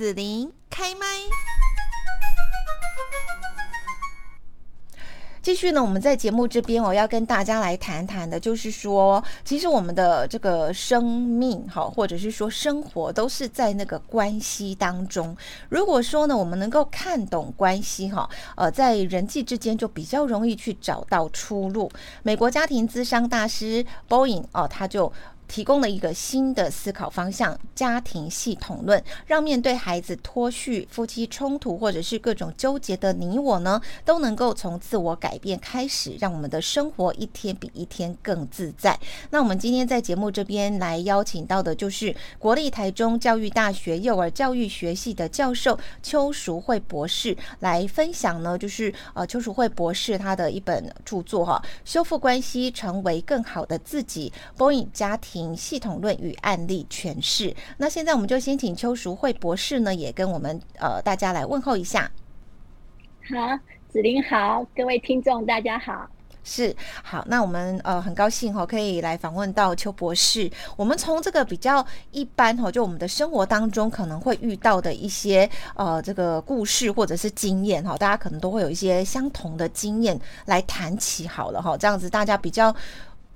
子琳开麦。继续呢，我们在节目这边，我要跟大家来谈谈的，就是说，其实我们的这个生命，哈，或者是说生活，都是在那个关系当中。如果说呢，我们能够看懂关系，哈，呃，在人际之间就比较容易去找到出路。美国家庭咨商大师 Bowen 哦，他就。提供了一个新的思考方向——家庭系统论，让面对孩子脱序、夫妻冲突或者是各种纠结的你我呢，都能够从自我改变开始，让我们的生活一天比一天更自在。那我们今天在节目这边来邀请到的就是国立台中教育大学幼儿教育学系的教授邱淑慧博士来分享呢，就是呃邱淑慧博士他的一本著作哈，修复关系，成为更好的自己，Boy 家庭。系统论与案例诠释。那现在我们就先请邱淑慧博士呢，也跟我们呃大家来问候一下。好，子琳好，各位听众大家好。是好，那我们呃很高兴哈，可以来访问到邱博士。我们从这个比较一般哈，就我们的生活当中可能会遇到的一些呃这个故事或者是经验哈，大家可能都会有一些相同的经验来谈起好了哈，这样子大家比较。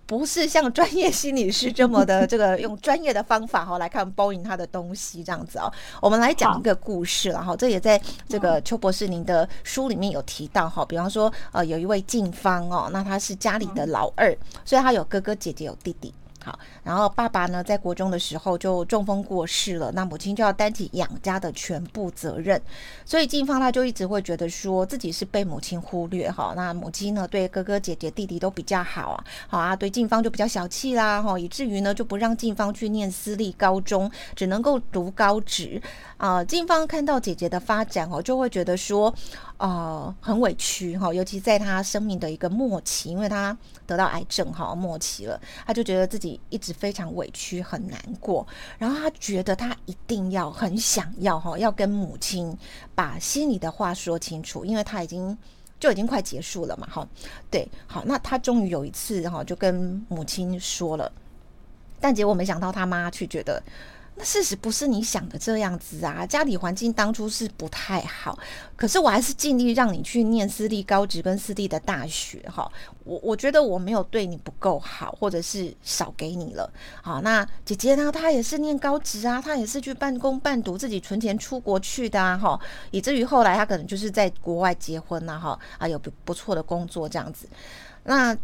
不是像专业心理师这么的这个用专业的方法哈来看 Bowen 他的东西这样子哦，我们来讲一个故事了哈，这也在这个邱博士您的书里面有提到哈，比方说呃有一位静芳哦，那他是家里的老二，所以他有哥哥姐姐有弟弟。好，然后爸爸呢，在国中的时候就中风过世了，那母亲就要担起养家的全部责任，所以静芳他就一直会觉得说自己是被母亲忽略哈。那母亲呢，对哥哥姐姐弟弟都比较好啊，好啊，对静芳就比较小气啦哈，以至于呢就不让静芳去念私立高中，只能够读高职啊。静芳看到姐姐的发展哦，就会觉得说。呃，很委屈哈，尤其在他生命的一个末期，因为他得到癌症哈，末期了，他就觉得自己一直非常委屈，很难过。然后他觉得他一定要很想要哈，要跟母亲把心里的话说清楚，因为他已经就已经快结束了嘛哈。对，好，那他终于有一次哈，就跟母亲说了，但结果没想到他妈却觉得。那事实不是你想的这样子啊！家里环境当初是不太好，可是我还是尽力让你去念私立高职跟私立的大学哈。我我觉得我没有对你不够好，或者是少给你了。好，那姐姐呢？她也是念高职啊，她也是去半工半读，自己存钱出国去的啊哈。以至于后来她可能就是在国外结婚呐哈，啊有不不错的工作这样子。那。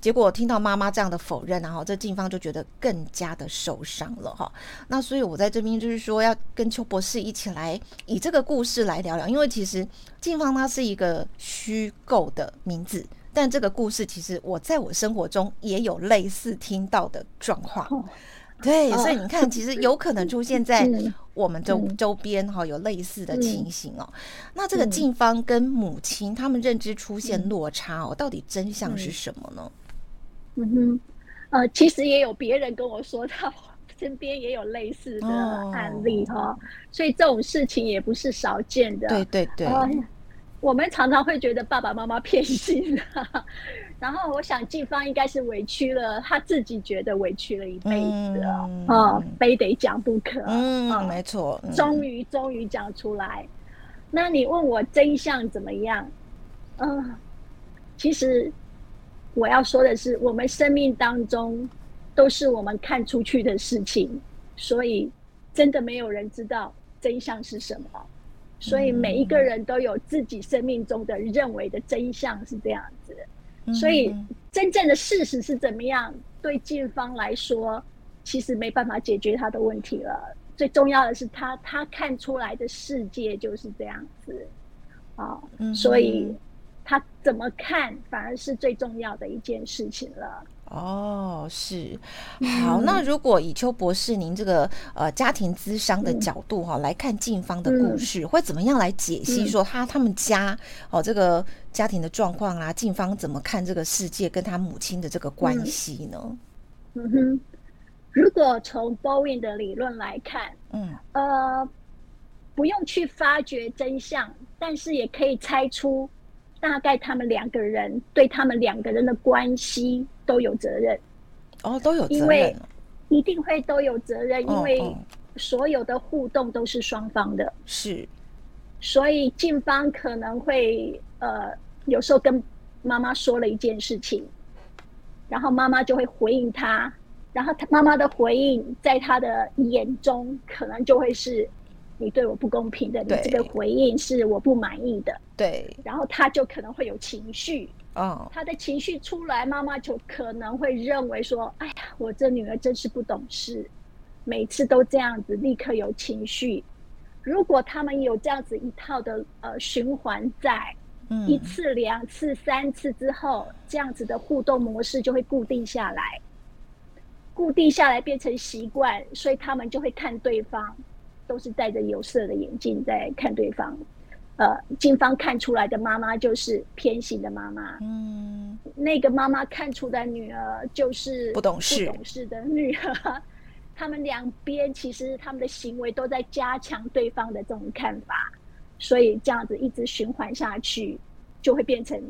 结果听到妈妈这样的否认，然后这静芳就觉得更加的受伤了哈。那所以我在这边就是说，要跟邱博士一起来以这个故事来聊聊，因为其实静芳她是一个虚构的名字，但这个故事其实我在我生活中也有类似听到的状况。对，所以你看，其实有可能出现在我们周周边哈，有类似的情形哦。那这个静芳跟母亲他们认知出现落差哦，到底真相是什么呢？嗯哼，呃，其实也有别人跟我说，他身边也有类似的案例哈，哦，所以这种事情也不是少见的。对对对，呃，我们常常会觉得爸爸妈妈偏心，然后我想季芳应该是委屈了，他自己觉得委屈了一辈子啊，嗯呃，非得讲不可。嗯，呃，没错，嗯，终于终于讲出来。那你问我真相怎么样？嗯，呃，其实。我要说的是，我们生命当中都是我们看出去的事情，所以真的没有人知道真相是什么。所以每一个人都有自己生命中的认为的真相是这样子。所以真正的事实是怎么样，对静芳来说，其实没办法解决他的问题了。最重要的是他，他他看出来的世界就是这样子啊，所以。他怎么看，反而是最重要的一件事情了。哦，是好。那如果以邱博士您这个呃家庭咨商的角度哈、哦嗯、来看静芳的故事，嗯、会怎么样来解析说他他们家哦这个家庭的状况啊？静芳怎么看这个世界跟他母亲的这个关系呢？嗯哼，如果从 Bowen 的理论来看，嗯呃，不用去发掘真相，但是也可以猜出。大概他们两个人对他们两个人的关系都有责任，哦，都有责任，因为一定会都有责任，因为所有的互动都是双方的，是，所以静芳可能会呃有时候跟妈妈说了一件事情，然后妈妈就会回应他，然后他妈妈的回应在他的眼中可能就会是你对我不公平的，你这个回应是我不满意的，对，然后他就可能会有情绪，哦，他的情绪出来，妈妈就可能会认为说，哎呀，我这女儿真是不懂事。每次都这样子，立刻有情绪。如果他们有这样子一套的呃循环在，嗯，一次、两次、三次之后，这样子的互动模式就会固定下来，固定下来变成习惯，所以他们就会看对方都是戴着有色的眼镜在看对方。呃，静芳看出来的妈妈就是偏心的妈妈，嗯，那个妈妈看出的女儿就是不懂事、不懂事的女儿。他们两边其实他们的行为都在加强对方的这种看法，所以这样子一直循环下去，就会变成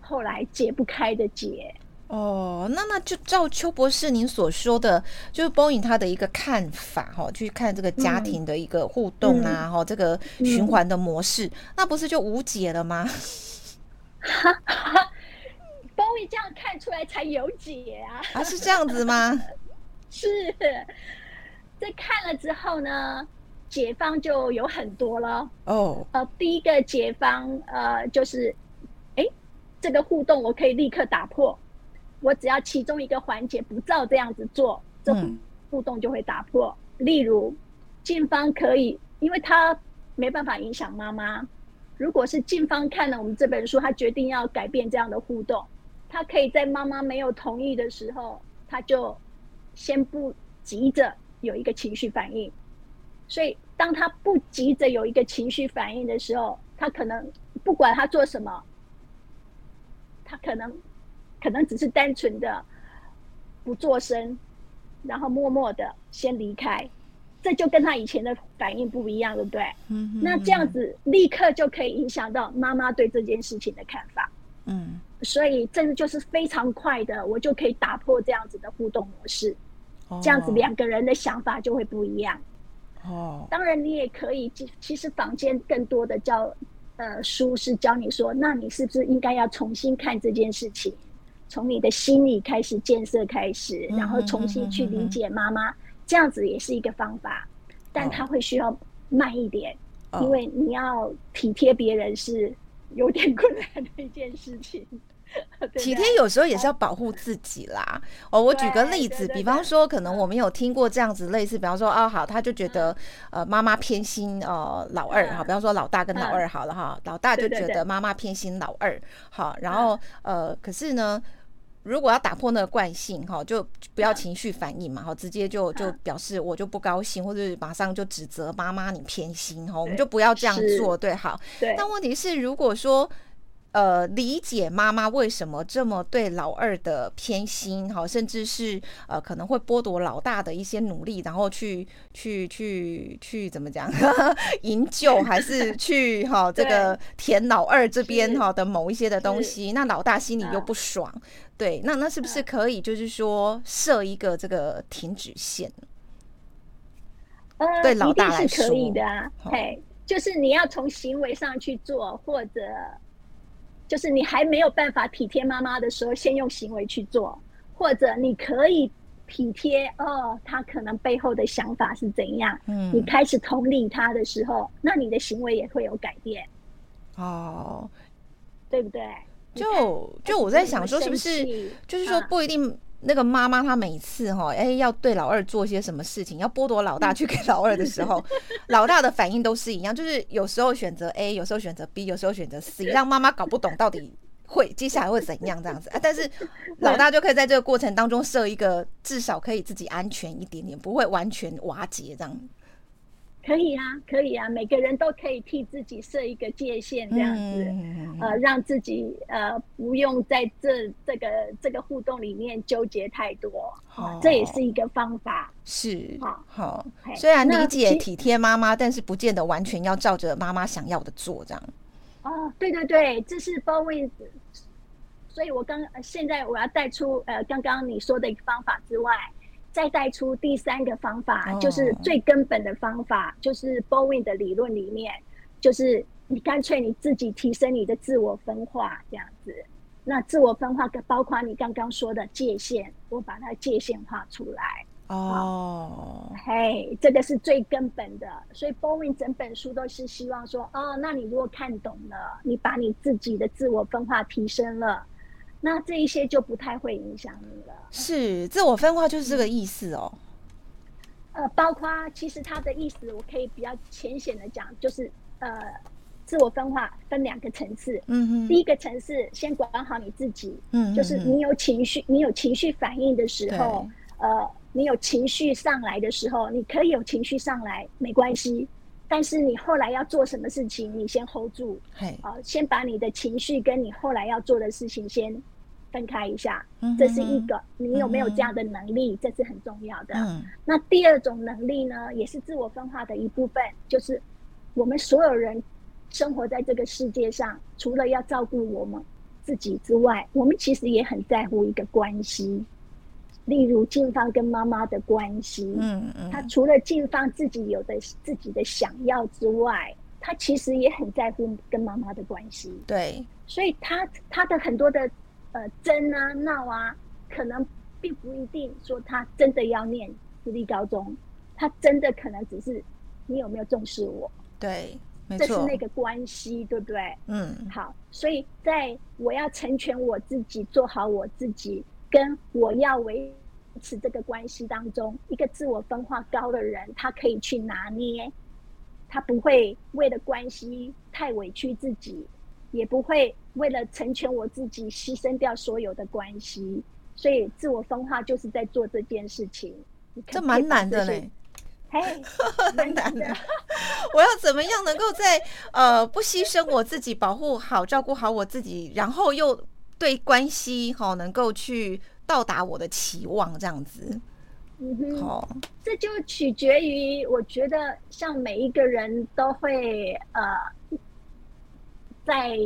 后来解不开的结。哦，那那就照邱博士您所说的，就是 Boeing 他的一个看法哈，去看这个家庭的一个互动啊，哈、嗯，这个循环的模式，嗯、那不是就无解了吗？哈 哈，Boeing 这样看出来才有解啊！啊，是这样子吗？是，在看了之后呢，解方就有很多了。哦、oh.，呃，第一个解方，呃，就是，哎，这个互动我可以立刻打破，我只要其中一个环节不照这样子做，这互动就会打破。嗯、例如，近方可以，因为他没办法影响妈妈。如果是近方看了我们这本书，他决定要改变这样的互动，他可以在妈妈没有同意的时候，他就。先不急着有一个情绪反应，所以当他不急着有一个情绪反应的时候，他可能不管他做什么，他可能可能只是单纯的不做声，然后默默的先离开，这就跟他以前的反应不一样，对不对？嗯嗯。那这样子立刻就可以影响到妈妈对这件事情的看法。嗯。所以这个就是非常快的，我就可以打破这样子的互动模式，这样子两个人的想法就会不一样。哦，当然你也可以，其实房间更多的教呃书是教你说，那你是不是应该要重新看这件事情，从你的心理开始建设开始，然后重新去理解妈妈，这样子也是一个方法，但它会需要慢一点，因为你要体贴别人是有点困难的一件事情。体贴有时候也是要保护自己啦。哦，我举个例子，比方说，可能我们有听过这样子类似，比方说，哦，好，他就觉得呃妈妈偏心呃老二，哈，比方说老大跟老二好了哈，老大就觉得妈妈偏心老二，好，然后呃，可是呢，如果要打破那个惯性哈，就不要情绪反应嘛，哈，直接就就表示我就不高兴，或者马上就指责妈妈你偏心哈，我们就不要这样做，对，好，对。但问题是，如果说呃，理解妈妈为什么这么对老二的偏心，好，甚至是呃可能会剥夺老大的一些努力，然后去去去去怎么讲，营救还是去哈这个填老二这边哈的某一些的东西，那老大心里又不爽，对，那那是不是可以就是说设一个这个停止线？呃，对老大来说，可以的啊，嘿，就是你要从行为上去做，或者。就是你还没有办法体贴妈妈的时候，先用行为去做，或者你可以体贴哦，他可能背后的想法是怎样。嗯，你开始同理他的时候，那你的行为也会有改变。哦，对不对？就就我在想说，是不是就是说不一定。那个妈妈她每次哈，哎，要对老二做些什么事情，要剥夺老大去给老二的时候，老大的反应都是一样，就是有时候选择 A，有时候选择 B，有时候选择 C，让妈妈搞不懂到底会接下来会怎样这样子啊。但是老大就可以在这个过程当中设一个，至少可以自己安全一点点，不会完全瓦解这样。可以啊，可以啊，每个人都可以替自己设一个界限，这样子，嗯、呃，让自己呃不用在这这个这个互动里面纠结太多，好、哦，这也是一个方法。是，好，好，虽然理解体贴妈妈，但是不见得完全要照着妈妈想要的做，这样。哦，对对对，这是 Bowen，所以我刚现在我要带出呃刚刚你说的一个方法之外。再带出第三个方法，哦、就是最根本的方法，就是 Bowen 的理论里面，就是你干脆你自己提升你的自我分化这样子。那自我分化包括你刚刚说的界限，我把它界限画出来。哦，嘿，这个是最根本的。所以 Bowen 整本书都是希望说，哦，那你如果看懂了，你把你自己的自我分化提升了。那这一些就不太会影响你了。是，自我分化就是这个意思哦。呃，包括其实它的意思，我可以比较浅显的讲，就是呃，自我分化分两个层次。嗯哼。第一个层次，先管好你自己。嗯哼。就是你有情绪，你有情绪反应的时候，呃，你有情绪上来的时候，你可以有情绪上来，没关系。但是你后来要做什么事情，你先 hold 住。嘿。啊，先把你的情绪跟你后来要做的事情先。分开一下，这是一个，你有没有这样的能力？这是很重要的。那第二种能力呢，也是自我分化的一部分，就是我们所有人生活在这个世界上，除了要照顾我们自己之外，我们其实也很在乎一个关系，例如静芳跟妈妈的关系。嗯嗯，他除了静芳自己有的自己的想要之外，他其实也很在乎跟妈妈的关系。对，所以他他的很多的。呃，争啊闹啊，可能并不一定说他真的要念私立高中，他真的可能只是你有没有重视我？对，没错，这是那个关系，对不对？嗯，好，所以在我要成全我自己，做好我自己，跟我要维持这个关系当中，一个自我分化高的人，他可以去拿捏，他不会为了关系太委屈自己。也不会为了成全我自己牺牲掉所有的关系，所以自我分化就是在做这件事情。这蛮难的嘞，嘿，蛮难的。我要怎么样能够在呃不牺牲我自己，保护好、照顾好我自己，然后又对关系哈、哦、能够去到达我的期望这样子？嗯哼，好，这就取决于我觉得像每一个人都会呃。在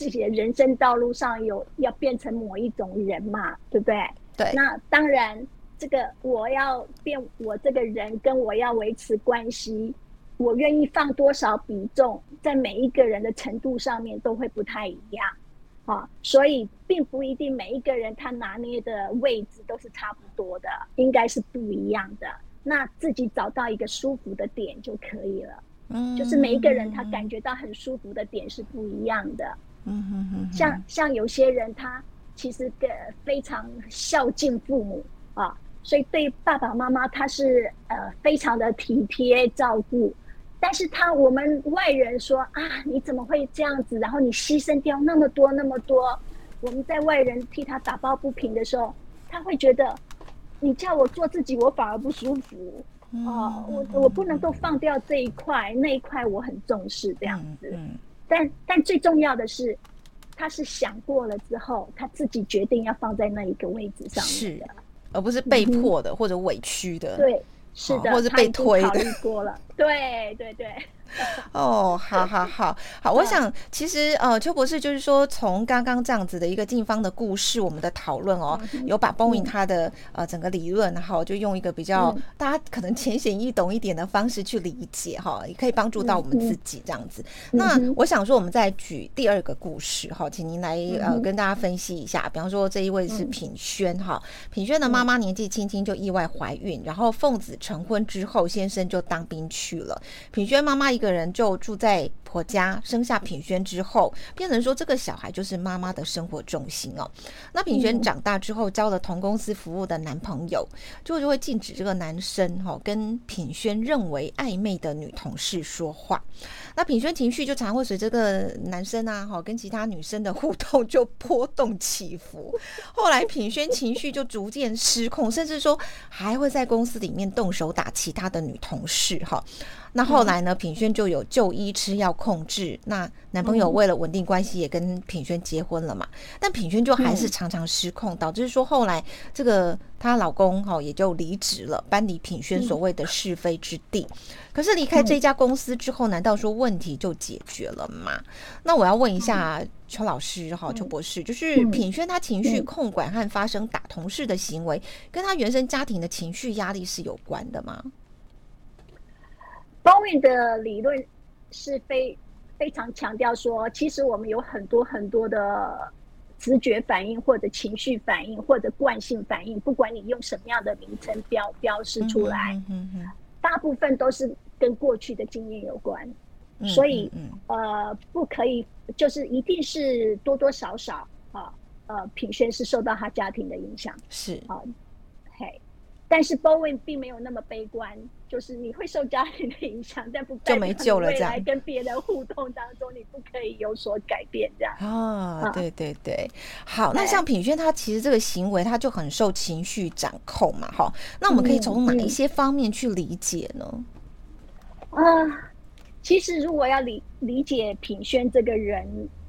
自己的人生道路上有要变成某一种人嘛，对不对？对。那当然，这个我要变我这个人，跟我要维持关系，我愿意放多少比重，在每一个人的程度上面都会不太一样啊。所以，并不一定每一个人他拿捏的位置都是差不多的，应该是不一样的。那自己找到一个舒服的点就可以了。嗯，就是每一个人他感觉到很舒服的点是不一样的。嗯哼哼，像像有些人他其实个非常孝敬父母啊，所以对爸爸妈妈他是呃非常的体贴照顾，但是他我们外人说啊，你怎么会这样子？然后你牺牲掉那么多那么多，我们在外人替他打抱不平的时候，他会觉得你叫我做自己，我反而不舒服。哦，我我不能够放掉这一块，那一块我很重视这样子。嗯，但但最重要的是，他是想过了之后，他自己决定要放在那一个位置上是的，而不是被迫的或者委屈的。对，是的，或者被推的。考虑过了，对对对。哦，好好好好，我想其实呃，邱博士就是说，从刚刚这样子的一个静芳的故事，我们的讨论哦，有把 Bowen 他的呃整个理论，然后就用一个比较大家可能浅显易懂一点的方式去理解哈，也可以帮助到我们自己这样子。那我想说，我们再举第二个故事哈，请您来呃跟大家分析一下。比方说，这一位是品轩哈，品轩的妈妈年纪轻轻就意外怀孕，然后奉子成婚之后，先生就当兵去了，品轩妈妈一。一个人就住在婆家，生下品轩之后，变成说这个小孩就是妈妈的生活重心哦。那品轩长大之后，交了同公司服务的男朋友，就就会禁止这个男生哈跟品轩认为暧昧的女同事说话。那品轩情绪就常会随这个男生啊哈跟其他女生的互动就波动起伏。后来品轩情绪就逐渐失控，甚至说还会在公司里面动手打其他的女同事哈。那后来呢？品轩就有就医吃药控制。那男朋友为了稳定关系，也跟品轩结婚了嘛？嗯、但品轩就还是常常失控，嗯、导致说后来这个她老公哈也就离职了，搬离品轩所谓的是非之地。嗯、可是离开这家公司之后，难道说问题就解决了吗？那我要问一下邱老师哈，邱博士，就是品轩她情绪控管和发生打同事的行为，跟她原生家庭的情绪压力是有关的吗？Bowen 的理论是非非常强调说，其实我们有很多很多的直觉反应，或者情绪反应，或者惯性反应，不管你用什么样的名称标标示出来，嗯嗯嗯、大部分都是跟过去的经验有关，嗯、所以、嗯、呃，不可以就是一定是多多少少啊，呃，品轩是受到他家庭的影响，是啊，嘿。但是 Bowen 并没有那么悲观，就是你会受家庭的影响，但不就没救了未来跟别人互动当中你不可以有所改变这样。啊，对对对，好，那像品轩他其实这个行为他就很受情绪掌控嘛，哈，那我们可以从哪一些方面去理解呢？啊。其实，如果要理理解品轩这个人，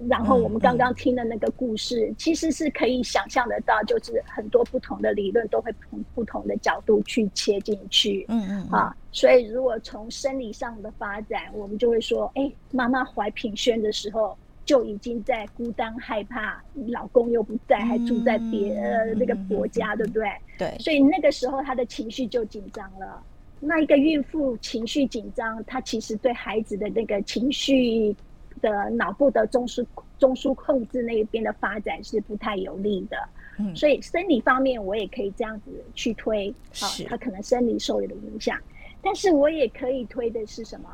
然后我们刚刚听的那个故事，嗯嗯、其实是可以想象得到，就是很多不同的理论都会从不同的角度去切进去。嗯嗯啊，所以如果从生理上的发展，我们就会说，哎，妈妈怀品轩的时候就已经在孤单害怕，老公又不在，还住在别、那个婆家，对不对？对。所以那个时候她的情绪就紧张了。那一个孕妇情绪紧张，她其实对孩子的那个情绪的脑部的中枢中枢控制那边的发展是不太有利的。嗯，所以生理方面我也可以这样子去推，啊，她可能生理受了影响，但是我也可以推的是什么？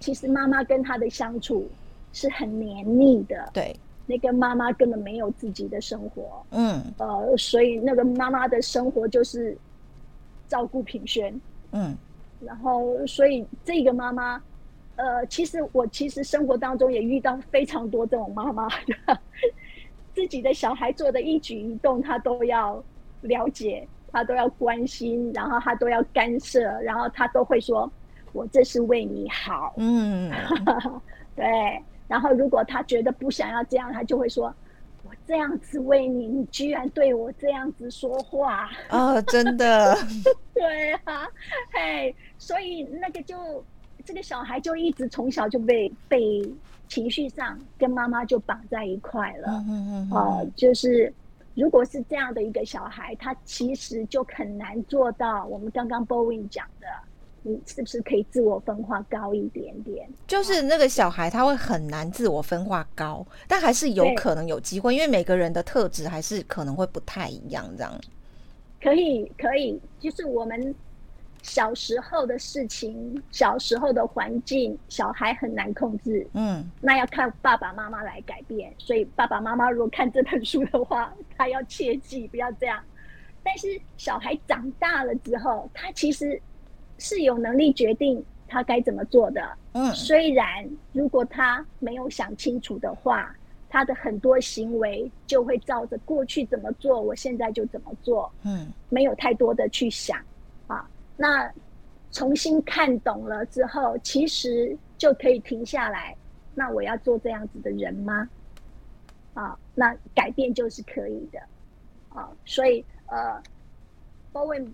其实妈妈跟她的相处是很黏腻的。对，那个妈妈根本没有自己的生活。嗯，呃，所以那个妈妈的生活就是照顾品轩。嗯，然后所以这个妈妈，呃，其实我其实生活当中也遇到非常多这种妈妈，自己的小孩做的一举一动，她都要了解，她都要关心，然后她都要干涉，然后她都会说：“我这是为你好。”嗯，对。然后如果她觉得不想要这样，她就会说。这样子为你，你居然对我这样子说话啊！真的，对啊，嘿，所以那个就这个小孩就一直从小就被被情绪上跟妈妈就绑在一块了。嗯嗯嗯，呃，就是如果是这样的一个小孩，他其实就很难做到我们刚刚 Bowen 讲的。你是不是可以自我分化高一点点？就是那个小孩他会很难自我分化高，但还是有可能有机会，因为每个人的特质还是可能会不太一样，这样。可以，可以，就是我们小时候的事情，小时候的环境，小孩很难控制。嗯，那要看爸爸妈妈来改变。所以爸爸妈妈如果看这本书的话，他要切记不要这样。但是小孩长大了之后，他其实。是有能力决定他该怎么做的。嗯，虽然如果他没有想清楚的话，他的很多行为就会照着过去怎么做，我现在就怎么做。嗯，没有太多的去想啊。那重新看懂了之后，其实就可以停下来。那我要做这样子的人吗？啊，那改变就是可以的。啊，所以呃，包问。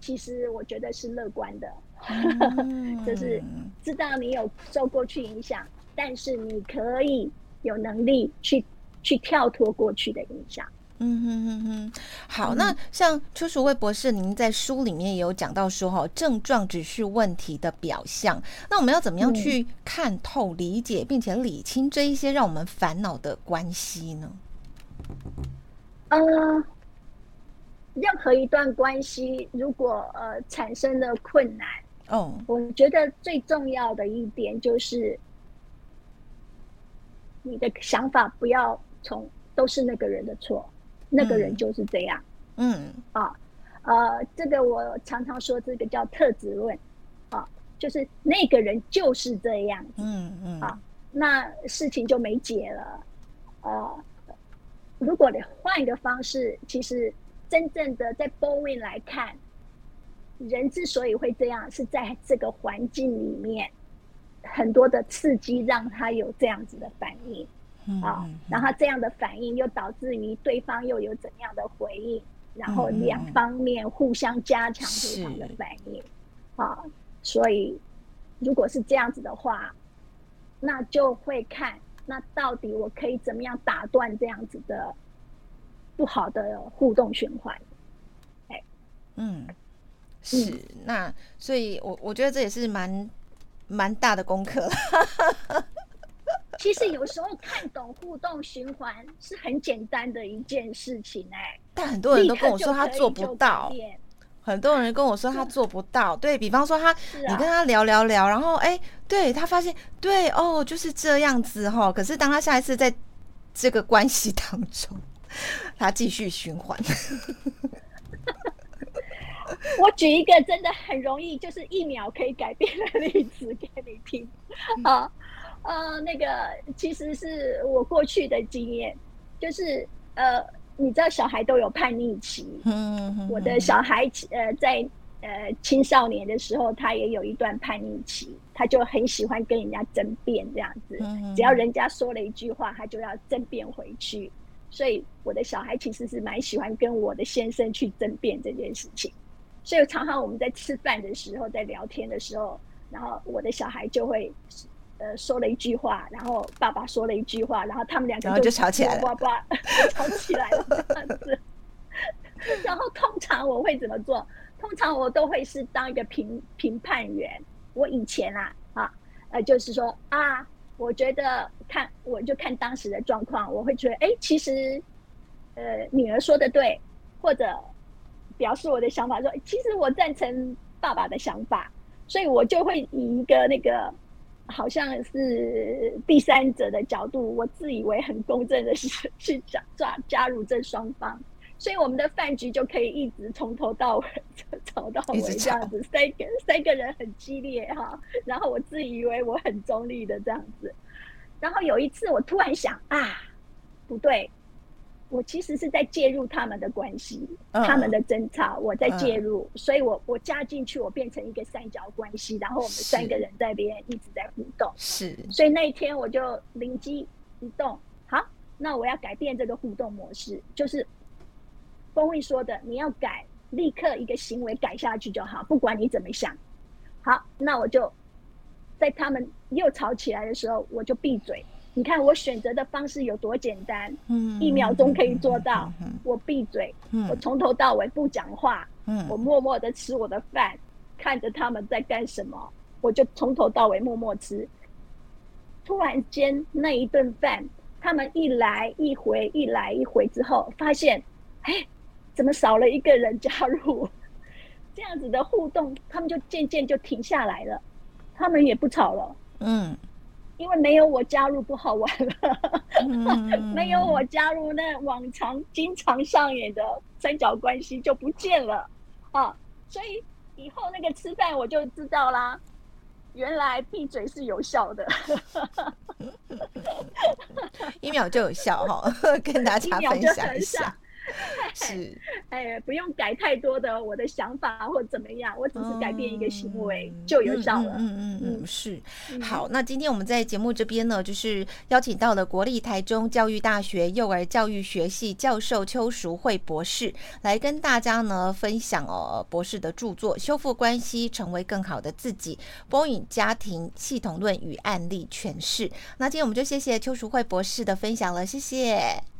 其实我觉得是乐观的，就是知道你有受过去影响，但是你可以有能力去去跳脱过去的影响。嗯哼哼哼，好，那像邱淑慧博士，您在书里面也有讲到说，哈，症状只是问题的表象。那我们要怎么样去看透、理解，并且理清这一些让我们烦恼的关系呢？嗯、uh。任何一段关系，如果呃产生了困难，哦，oh. 我觉得最重要的一点就是，你的想法不要从都是那个人的错，那个人就是这样，嗯，啊，呃，这个我常常说这个叫特质论，啊，就是那个人就是这样子，嗯嗯，啊，那事情就没解了，呃，如果你换一个方式，其实。真正的在 Bowen 来看，人之所以会这样，是在这个环境里面，很多的刺激让他有这样子的反应，嗯啊，然后这样的反应又导致于对方又有怎样的回应，然后两方面互相加强对方的反应，啊，所以如果是这样子的话，那就会看那到底我可以怎么样打断这样子的不好的互动循环，哎，嗯，是，嗯、那所以我我觉得这也是蛮。蛮大的功课，其实有时候看懂互动循环是很简单的一件事情哎、欸，但很多人都跟我说他做不到，很多人跟我说他做不到。对，比方说他，你跟他聊聊聊，然后哎，对他发现对哦就是这样子哈，可是当他下一次在这个关系当中，他继续循环。我举一个真的很容易，就是一秒可以改变的例子给你听。啊，呃，那个其实是我过去的经验，就是呃，你知道小孩都有叛逆期。嗯，我的小孩呃在呃青少年的时候，他也有一段叛逆期，他就很喜欢跟人家争辩这样子。只要人家说了一句话，他就要争辩回去。所以我的小孩其实是蛮喜欢跟我的先生去争辩这件事情。所以常常我们在吃饭的时候，在聊天的时候，然后我的小孩就会，呃，说了一句话，然后爸爸说了一句话，然后他们两个就，就吵起来了，吵起来了这样子。然后通常我会怎么做？通常我都会是当一个评评判员。我以前啊啊呃，就是说啊，我觉得看我就看当时的状况，我会觉得哎，其实呃女儿说的对，或者。表示我的想法说，其实我赞成爸爸的想法，所以我就会以一个那个好像是第三者的角度，我自以为很公正的是去加加加入这双方，所以我们的饭局就可以一直从头到尾吵到尾这样子，三个三个人很激烈哈，然后我自以为我很中立的这样子，然后有一次我突然想啊，不对。我其实是在介入他们的关系，uh, 他们的争吵，我在介入，uh, 所以我我加进去，我变成一个三角关系，然后我们三个人在边一直在互动，是，所以那一天我就灵机一动，好，那我要改变这个互动模式，就是风慧说的，你要改，立刻一个行为改下去就好，不管你怎么想，好，那我就在他们又吵起来的时候，我就闭嘴。你看我选择的方式有多简单，嗯，一秒钟可以做到。嗯、我闭嘴，嗯、我从头到尾不讲话，嗯，我默默的吃我的饭，看着他们在干什么，我就从头到尾默默吃。突然间那一顿饭，他们一来一回，一来一回之后，发现，哎，怎么少了一个人加入？这样子的互动，他们就渐渐就停下来了，他们也不吵了，嗯。因为没有我加入不好玩了，嗯、没有我加入，那往常经常上演的三角关系就不见了啊！所以以后那个吃饭我就知道啦，原来闭嘴是有效的，一秒就有效哈，跟大家分享一下。是，哎，不用改太多的我的想法或怎么样，我只是改变一个行为就有效了。嗯嗯嗯，嗯，是。好，那今天我们在节目这边呢，就是邀请到了国立台中教育大学幼儿教育学系教授邱淑慧博士，来跟大家呢分享哦博士的著作《修复关系，成为更好的自己》，波影家庭系统论与案例诠释。那今天我们就谢谢邱淑慧博士的分享了，谢谢。